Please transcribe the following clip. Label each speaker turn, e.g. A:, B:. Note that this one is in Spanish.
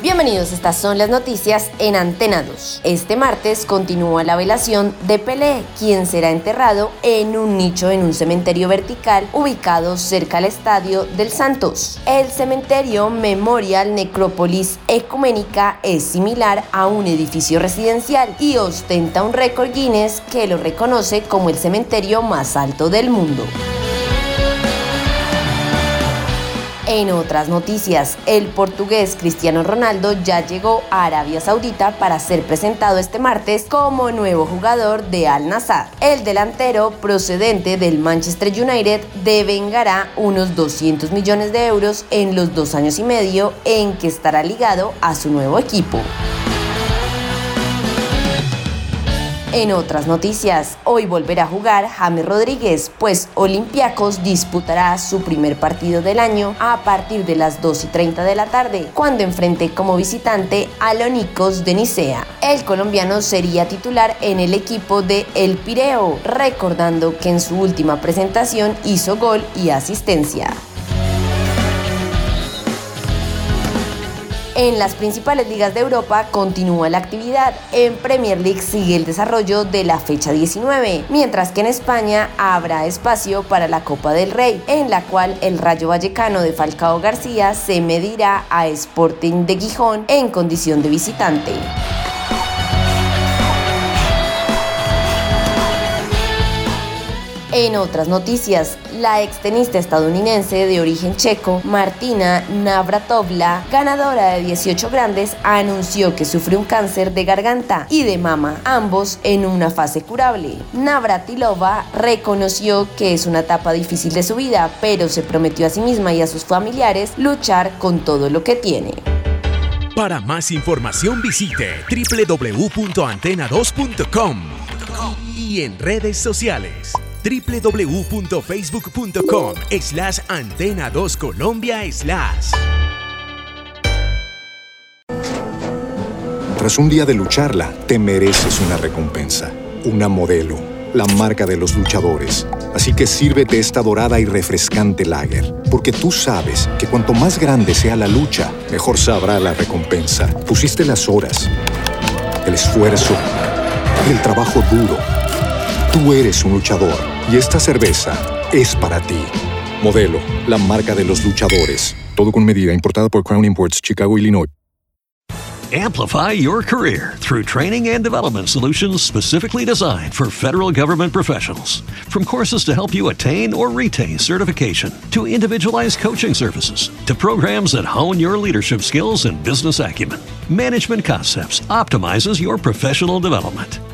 A: Bienvenidos, estas son las noticias en Antena 2. Este martes continúa la velación de Pelé, quien será enterrado en un nicho en un cementerio vertical ubicado cerca al estadio del Santos. El cementerio Memorial Necrópolis Ecuménica es similar a un edificio residencial y ostenta un récord Guinness que lo reconoce como el cementerio más alto del mundo. En otras noticias, el portugués Cristiano Ronaldo ya llegó a Arabia Saudita para ser presentado este martes como nuevo jugador de Al Nassr. El delantero procedente del Manchester United devengará unos 200 millones de euros en los dos años y medio en que estará ligado a su nuevo equipo. En otras noticias, hoy volverá a jugar James Rodríguez, pues Olympiacos disputará su primer partido del año a partir de las 2 y 30 de la tarde, cuando enfrente como visitante a Lonicos de Nicea. El colombiano sería titular en el equipo de El Pireo, recordando que en su última presentación hizo gol y asistencia. En las principales ligas de Europa continúa la actividad. En Premier League sigue el desarrollo de la fecha 19, mientras que en España habrá espacio para la Copa del Rey, en la cual el Rayo Vallecano de Falcao García se medirá a Sporting de Gijón en condición de visitante. En otras noticias, la extenista estadounidense de origen checo, Martina Navratovla, ganadora de 18 grandes, anunció que sufre un cáncer de garganta y de mama, ambos en una fase curable. Navratilova reconoció que es una etapa difícil de su vida, pero se prometió a sí misma y a sus familiares luchar con todo lo que tiene.
B: Para más información visite www.antena2.com y en redes sociales www.facebook.com slash antena 2 Colombia slash.
C: Tras un día de lucharla, te mereces una recompensa, una modelo, la marca de los luchadores. Así que sírvete esta dorada y refrescante lager, porque tú sabes que cuanto más grande sea la lucha, mejor sabrá la recompensa. Pusiste las horas, el esfuerzo, el trabajo duro. Tú eres un luchador y esta cerveza es para ti. Modelo, la marca de los luchadores. Todo con medida, importada por Crown Imports, Chicago, Illinois.
D: Amplify your career through training and development solutions specifically designed for federal government professionals. From courses to help you attain or retain certification, to individualized coaching services, to programs that hone your leadership skills and business acumen, Management Concepts optimizes your professional development.